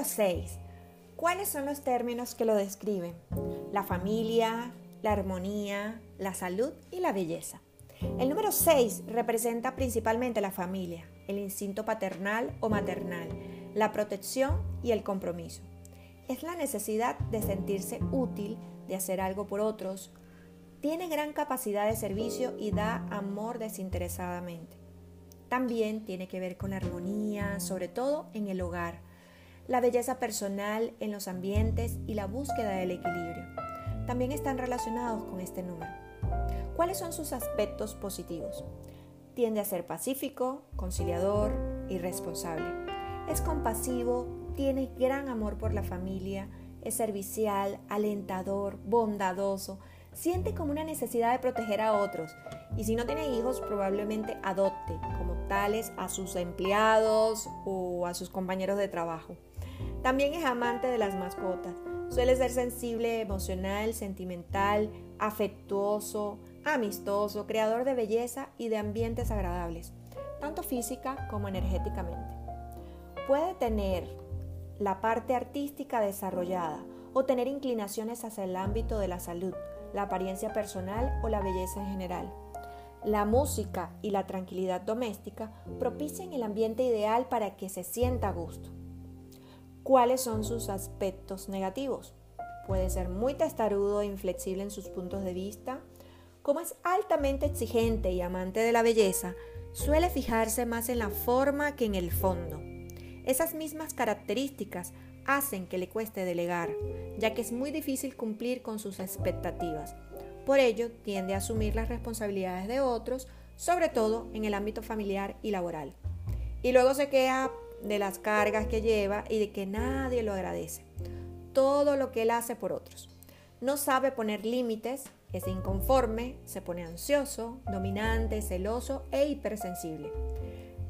Número 6. ¿Cuáles son los términos que lo describen? La familia, la armonía, la salud y la belleza. El número 6 representa principalmente la familia, el instinto paternal o maternal, la protección y el compromiso. Es la necesidad de sentirse útil, de hacer algo por otros. Tiene gran capacidad de servicio y da amor desinteresadamente. También tiene que ver con la armonía, sobre todo en el hogar, la belleza personal en los ambientes y la búsqueda del equilibrio. También están relacionados con este número. ¿Cuáles son sus aspectos positivos? Tiende a ser pacífico, conciliador y responsable. Es compasivo, tiene gran amor por la familia, es servicial, alentador, bondadoso, siente como una necesidad de proteger a otros y si no tiene hijos probablemente adopte como tales a sus empleados o a sus compañeros de trabajo. También es amante de las mascotas. Suele ser sensible, emocional, sentimental, afectuoso, amistoso, creador de belleza y de ambientes agradables, tanto física como energéticamente. Puede tener la parte artística desarrollada o tener inclinaciones hacia el ámbito de la salud, la apariencia personal o la belleza en general. La música y la tranquilidad doméstica propician el ambiente ideal para que se sienta a gusto. ¿Cuáles son sus aspectos negativos? Puede ser muy testarudo e inflexible en sus puntos de vista. Como es altamente exigente y amante de la belleza, suele fijarse más en la forma que en el fondo. Esas mismas características hacen que le cueste delegar, ya que es muy difícil cumplir con sus expectativas. Por ello, tiende a asumir las responsabilidades de otros, sobre todo en el ámbito familiar y laboral. Y luego se queja de las cargas que lleva y de que nadie lo agradece. Todo lo que él hace por otros. No sabe poner límites, es inconforme, se pone ansioso, dominante, celoso e hipersensible.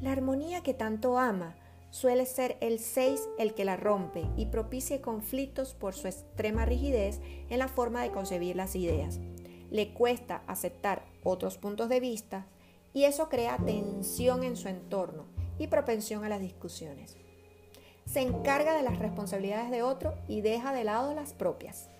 La armonía que tanto ama suele ser el 6 el que la rompe y propicia conflictos por su extrema rigidez en la forma de concebir las ideas. Le cuesta aceptar otros puntos de vista y eso crea tensión en su entorno y propensión a las discusiones. Se encarga de las responsabilidades de otro y deja de lado las propias.